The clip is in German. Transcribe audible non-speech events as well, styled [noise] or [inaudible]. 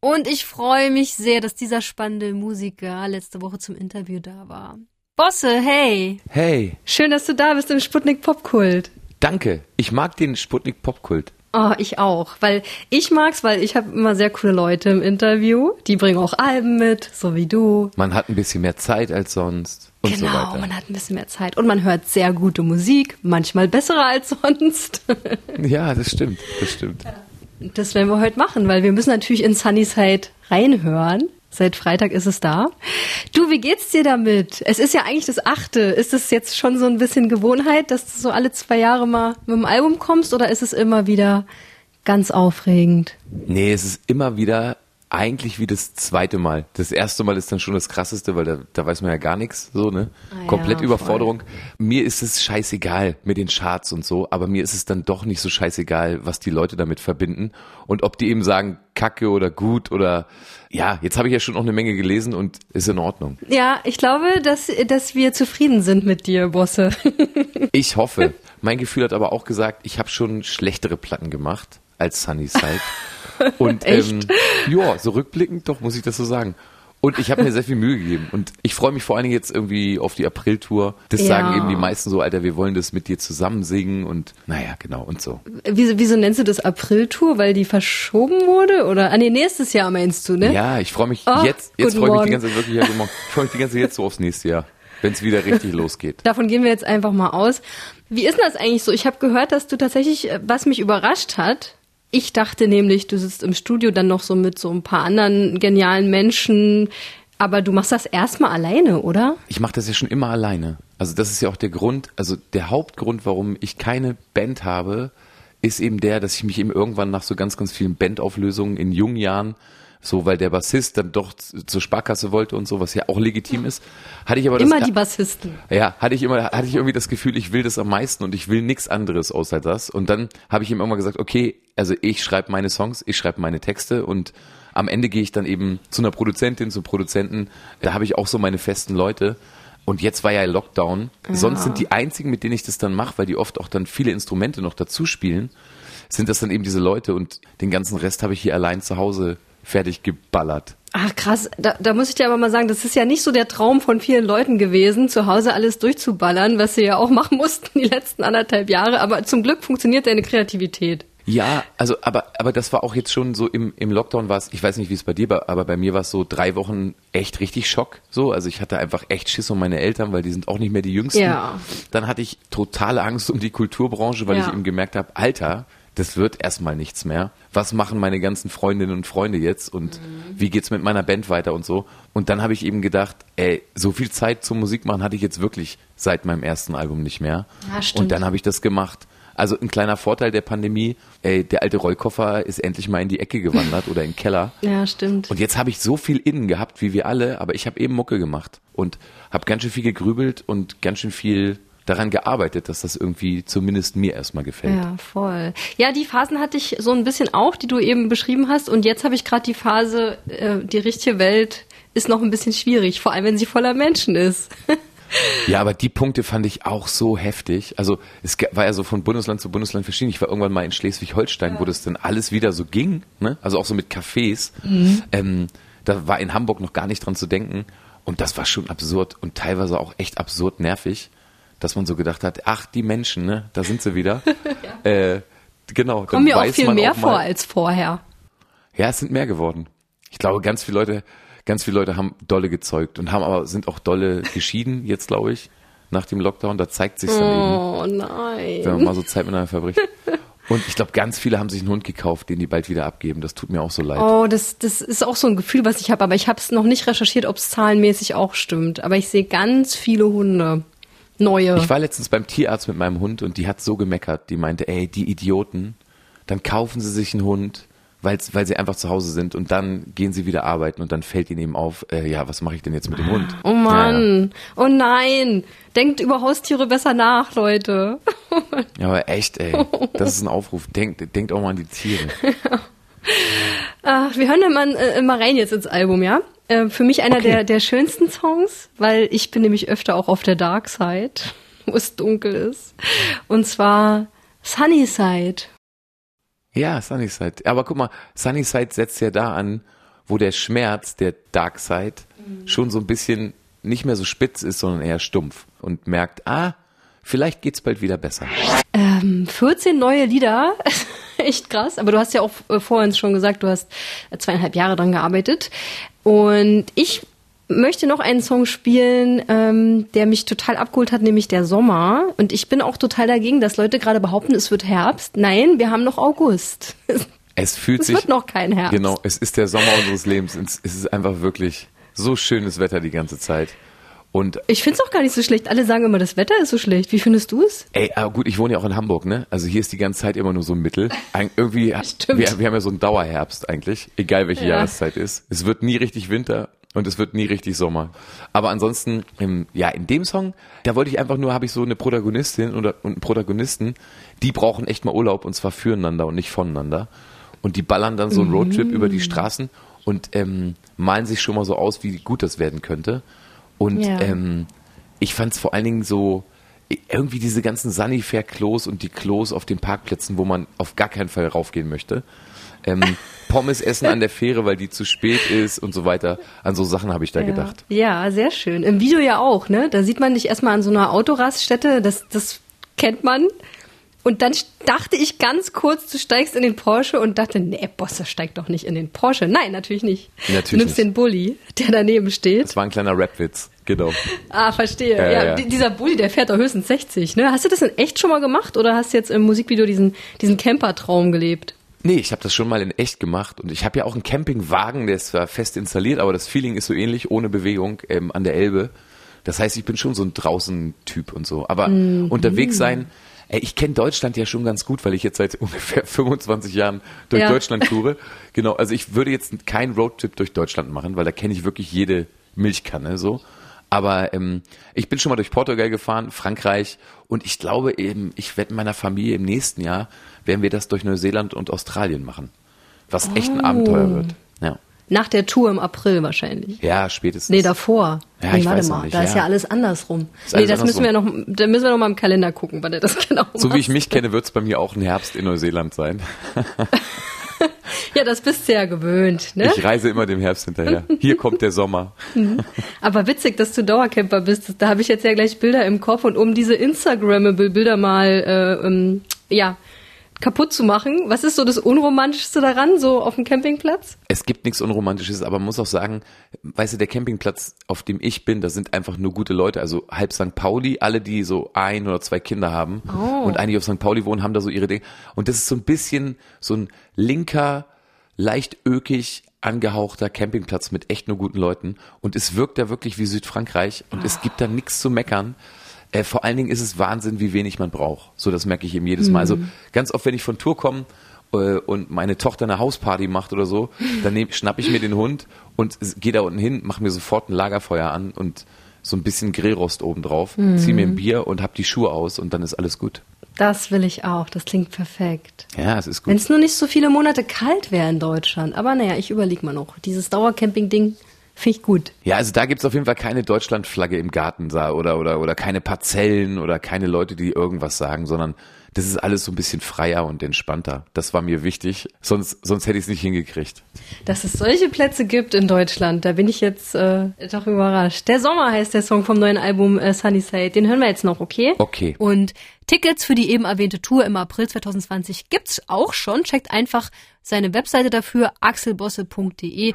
Und ich freue mich sehr, dass dieser spannende Musiker letzte Woche zum Interview da war. Bosse, hey. Hey. Schön, dass du da bist im Sputnik Popkult. Danke. Ich mag den Sputnik Popkult. Oh, ich auch, weil ich mag's, weil ich habe immer sehr coole Leute im Interview. Die bringen auch Alben mit, so wie du. Man hat ein bisschen mehr Zeit als sonst und genau, so weiter. man hat ein bisschen mehr Zeit und man hört sehr gute Musik, manchmal bessere als sonst. [laughs] ja, das stimmt, das stimmt. [laughs] Das werden wir heute machen, weil wir müssen natürlich in Sunnyside reinhören. Seit Freitag ist es da. Du, wie geht's dir damit? Es ist ja eigentlich das achte. Ist es jetzt schon so ein bisschen Gewohnheit, dass du so alle zwei Jahre mal mit dem Album kommst oder ist es immer wieder ganz aufregend? Nee, es ist immer wieder eigentlich wie das zweite Mal. Das erste Mal ist dann schon das krasseste, weil da, da weiß man ja gar nichts, so, ne? Ah, Komplett ja, Überforderung. Mir ist es scheißegal mit den Charts und so, aber mir ist es dann doch nicht so scheißegal, was die Leute damit verbinden und ob die eben sagen, kacke oder gut oder, ja, jetzt habe ich ja schon noch eine Menge gelesen und ist in Ordnung. Ja, ich glaube, dass, dass wir zufrieden sind mit dir, Bosse. [laughs] Ich hoffe. Mein Gefühl hat aber auch gesagt, ich habe schon schlechtere Platten gemacht als Sunnyside. [laughs] [laughs] Und ähm, ja, so rückblickend doch, muss ich das so sagen. Und ich habe mir sehr viel Mühe gegeben. Und ich freue mich vor allen Dingen jetzt irgendwie auf die April-Tour. Das Ja. sagen eben die meisten so, Alter, wir wollen das mit dir zusammen singen und naja, genau und so. Wieso, wieso nennst du das April-Tour? Weil die verschoben wurde? Oder, ah nee, nächstes Jahr meinst du, ne? Ja, ich freue mich Oh, jetzt, jetzt freue ich mich die ganze Zeit wirklich, ja, ich freue mich die ganze Zeit jetzt so aufs nächste Jahr, wenn es wieder richtig [laughs] losgeht. Davon gehen wir jetzt einfach mal aus. Wie ist denn das eigentlich so? Ich habe gehört, dass du tatsächlich, äh, was mich überrascht hat, ich dachte nämlich, du sitzt im Studio dann noch so mit so ein paar anderen genialen Menschen, aber du machst das erstmal alleine, oder? Ich mache das ja schon immer alleine. Also das ist ja auch der Grund, also der Hauptgrund, warum ich keine Band habe, ist eben der, dass ich mich eben irgendwann nach so ganz, ganz vielen Bandauflösungen in jungen Jahren, so weil der Bassist dann doch zur Sparkasse wollte und so, was ja auch legitim ist, hatte ich aber Immer das, die Bassisten. ja, hatte ich immer, hatte ich irgendwie das Gefühl, ich will das am meisten und ich will nichts anderes außer das. Und dann habe ich ihm irgendwann gesagt, okay, also ich schreibe meine Songs, ich schreibe meine Texte und am Ende gehe ich dann eben zu einer Produzentin, zum Produzenten. Da habe ich auch so meine festen Leute. Und jetzt war ja Lockdown. Sonst sind die einzigen, mit denen ich das dann mache, weil die oft auch dann viele Instrumente noch dazu spielen, sind das dann eben diese Leute und den ganzen Rest habe ich hier allein zu Hause fertig geballert. Ach krass, da, da muss ich dir aber mal sagen, das ist ja nicht so der Traum von vielen Leuten gewesen, zu Hause alles durchzuballern, was sie ja auch [laughs] machen mussten die letzten anderthalb Jahre. Aber zum Glück funktioniert deine Kreativität. Ja, also aber aber das war auch jetzt schon so im im Lockdown war es, ich weiß nicht, wie es bei dir war, aber bei mir war es so drei Wochen echt richtig Schock. So, also ich hatte einfach echt Schiss um meine Eltern, weil die sind auch nicht mehr die Jüngsten. Ja. Dann hatte ich totale Angst um die Kulturbranche, weil Ja. ich eben gemerkt habe, Alter, das wird erstmal nichts mehr. Was machen meine ganzen Freundinnen und Freunde jetzt und Mhm. wie geht's mit meiner Band weiter und so? Und dann habe ich eben gedacht, ey, so viel Zeit zum Musik machen hatte ich jetzt wirklich seit meinem ersten Album nicht mehr. Ja, stimmt. Und dann habe ich das gemacht. Also ein kleiner Vorteil der Pandemie, ey, der alte Rollkoffer ist endlich mal in die Ecke gewandert [laughs] oder in den Keller. Ja, stimmt. Und jetzt habe ich so viel innen gehabt, wie wir alle, aber ich habe eben Mucke gemacht und habe ganz schön viel gegrübelt und ganz schön viel daran gearbeitet, dass das irgendwie zumindest mir erstmal gefällt. Ja, voll. Ja, die Phasen hatte ich so ein bisschen auch, die du eben beschrieben hast. Und jetzt habe ich gerade die Phase, äh, die richtige Welt ist noch ein bisschen schwierig, vor allem wenn sie voller Menschen ist. Ja, aber die Punkte fand ich auch so heftig. Also es war ja so von Bundesland zu Bundesland verschieden. Ich war irgendwann mal in Schleswig-Holstein, wo das dann alles wieder so ging, ne? Also auch so mit Cafés. Ähm, da war in Hamburg noch gar nicht dran zu denken. Und das war schon absurd und teilweise auch echt absurd nervig, dass man so gedacht hat, ach, die Menschen, ne, da sind sie wieder. [laughs] äh, genau. Kommen mir auch viel mehr auch vor mal- als vorher. Ja, es sind mehr geworden. Ich glaube, ganz viele Leute, ganz viele Leute haben dolle gezeugt und haben aber sind auch dolle [laughs] geschieden jetzt, glaube ich, nach dem Lockdown. Da zeigt sich dann eben, Oh nein. wenn man mal so Zeit miteinander verbricht. Und ich glaube, ganz viele haben sich einen Hund gekauft, den die bald wieder abgeben. Das tut mir auch so leid. Oh, das, das ist auch so ein Gefühl, was ich habe, aber ich habe es noch nicht recherchiert, ob es zahlenmäßig auch stimmt. Aber ich sehe ganz viele Hunde. Neue. Ich war letztens beim Tierarzt mit meinem Hund und die hat so gemeckert. Die meinte, ey, die Idioten, dann kaufen sie sich einen Hund, weil's, weil sie einfach zu Hause sind und dann gehen sie wieder arbeiten und dann fällt ihnen eben auf, äh, ja, was mache ich denn jetzt mit dem Hund? Oh Mann. Oh nein. Denkt über Haustiere besser nach, Leute. Ja, ja, aber echt, ey, das ist ein Aufruf. Denkt, denkt auch mal an die Tiere. [laughs] Ach, wir hören mal, äh, mal rein jetzt ins Album, ja? Äh, für mich einer Okay. der, der schönsten Songs, weil ich bin nämlich öfter auch auf der Dark Side, [laughs] wo es dunkel ist. Und zwar Sunnyside. Ja, Sunnyside. Aber guck mal, Sunnyside setzt ja da an, wo der Schmerz, der Dark Side, schon so ein bisschen nicht mehr so spitz ist, sondern eher stumpf und merkt, ah, vielleicht geht's bald wieder besser. Ähm, 14 neue Lieder, [laughs] echt krass. Aber du hast ja auch äh, vorhin schon gesagt, du hast zweieinhalb Jahre dran gearbeitet. Und ich möchte noch einen Song spielen, ähm, der mich total abgeholt hat, nämlich der Sommer. Und ich bin auch total dagegen, dass Leute gerade behaupten, es wird Herbst. Nein, wir haben noch August. [laughs] Es fühlt Es sich. wird noch kein Herbst. Genau, es ist der Sommer unseres Lebens. Es es ist einfach wirklich so schönes Wetter die ganze Zeit. Und Ich find's auch gar nicht so schlecht. Alle sagen immer, das Wetter ist so schlecht. Wie findest du es? ey, aber gut, ich wohne ja auch in Hamburg, ne? Also hier ist die ganze Zeit immer nur so ein Mittel. Eig irgendwie, [laughs] Stimmt. wir, wir haben ja so einen Dauerherbst eigentlich, egal welche Ja. Jahreszeit ist. Es wird nie richtig Winter und es wird nie richtig Sommer. Aber ansonsten, ähm, ja, in dem Song, da wollte ich einfach nur, habe ich so eine Protagonistin oder und einen Protagonisten, die brauchen echt mal Urlaub und zwar füreinander und nicht voneinander. Und die ballern dann so einen Roadtrip über die Straßen und ähm, malen sich schon mal so aus, wie gut das werden könnte. Und Ja. ähm, ich fand es vor allen Dingen so, irgendwie diese ganzen Sunnyfair-Klos und die Klos auf den Parkplätzen, wo man auf gar keinen Fall raufgehen möchte. Ähm, [laughs] Pommes essen an der Fähre, weil die zu spät ist und so weiter. An so Sachen habe ich da gedacht. Ja, sehr schön. Im Video ja auch, ne? Da sieht man dich erstmal an so einer Autoraststätte, das, das kennt man. Und dann dachte ich ganz kurz, du steigst in den Porsche und dachte, nee, Bosse steigt doch nicht in den Porsche. Nein, natürlich nicht. Natürlich du nimmst nicht. den Bulli, der daneben steht. Das war ein kleiner Rap-Witz, genau. Ah, verstehe. Ja, Ja, ja, ja. di- Dieser Bulli, der fährt doch höchstens 60, ne? Hast du das in echt schon mal gemacht oder hast du jetzt im Musikvideo diesen, diesen Camper-Traum gelebt? Nee, ich habe das schon mal in echt gemacht und ich habe ja auch einen Campingwagen, der ist zwar fest installiert, aber das Feeling ist so ähnlich, ohne Bewegung ähm, an der Elbe. Das heißt, ich bin schon so ein Draußen-Typ und so. Aber unterwegs sein, ich kenne Deutschland ja schon ganz gut, weil ich jetzt seit [laughs] ungefähr 25 Jahren durch Ja. Deutschland toure. Genau, also ich würde jetzt keinen Roadtrip durch Deutschland machen, weil da kenne ich wirklich jede Milchkanne so. Aber ähm, ich bin schon mal durch Portugal gefahren, Frankreich und ich glaube eben, ich werde mit meiner Familie im nächsten Jahr, werden wir das durch Neuseeland und Australien machen. Was echt ein Oh. Abenteuer wird. Ja. Nach der Tour im April wahrscheinlich. Ja, spätestens. Nee, davor. Ja, nee, ich warte weiß mal, nicht, da ist ja. alles andersrum. Ist nee, alles das müssen wir noch, da müssen wir noch mal im Kalender gucken, wann er das [laughs] genau So wie macht. ich mich kenne, wird es bei mir auch ein Herbst in Neuseeland sein. [laughs] Ja, das bist du ja gewöhnt, ne? Ich reise immer dem Herbst hinterher. Hier kommt der Sommer. [laughs] Aber witzig, dass du Dauercamper bist. Da habe ich jetzt ja gleich Bilder im Kopf und um diese Instagrammable Bilder mal äh, ähm, ja kaputt zu machen, was ist so das unromantischste daran, so auf dem Campingplatz? Es gibt nichts Unromantisches, aber man muss auch sagen, weißt du, der Campingplatz, auf dem ich bin, da sind einfach nur gute Leute. Also halb St. Pauli, alle, die so ein oder zwei Kinder haben Oh. und einige auf St. Pauli wohnen, haben da so ihre Dinge. Und das ist so ein bisschen so ein linker, leicht ökig angehauchter Campingplatz mit echt nur guten Leuten. Und es wirkt da wirklich wie Südfrankreich und es gibt da nichts zu meckern. Äh, vor allen Dingen ist es Wahnsinn, wie wenig man braucht. So, das merke ich eben jedes Mal. Also ganz oft, wenn ich von Tour komme äh, und meine Tochter eine Hausparty macht oder so, dann nehm, schnapp ich mir den Hund und gehe da unten hin, mache mir sofort ein Lagerfeuer an und so ein bisschen Grillrost oben drauf, zieh mir ein Bier und hab die Schuhe aus und dann ist alles gut. Das will ich auch. Das klingt perfekt. Ja, es ist Wenn gut. es nur nicht so viele Monate kalt wäre in Deutschland. Aber naja, ich überlege mal noch. Dieses Dauercamping-Ding finde ich gut. Ja, also da gibt's auf jeden Fall keine Deutschlandflagge im Garten oder, oder, oder keine Parzellen oder keine Leute, die irgendwas sagen, sondern das ist alles so ein bisschen freier und entspannter. Das war mir wichtig, sonst, sonst hätte ich es nicht hingekriegt. Dass es solche Plätze gibt in Deutschland, da bin ich jetzt äh, doch überrascht. Der Sommer heißt der Song vom neuen Album äh, Sunnyside. Den hören wir jetzt noch, okay? Okay. Und Tickets für die eben erwähnte Tour im April 2020 gibt's auch schon. Checkt einfach seine Webseite dafür, axelbosse.de.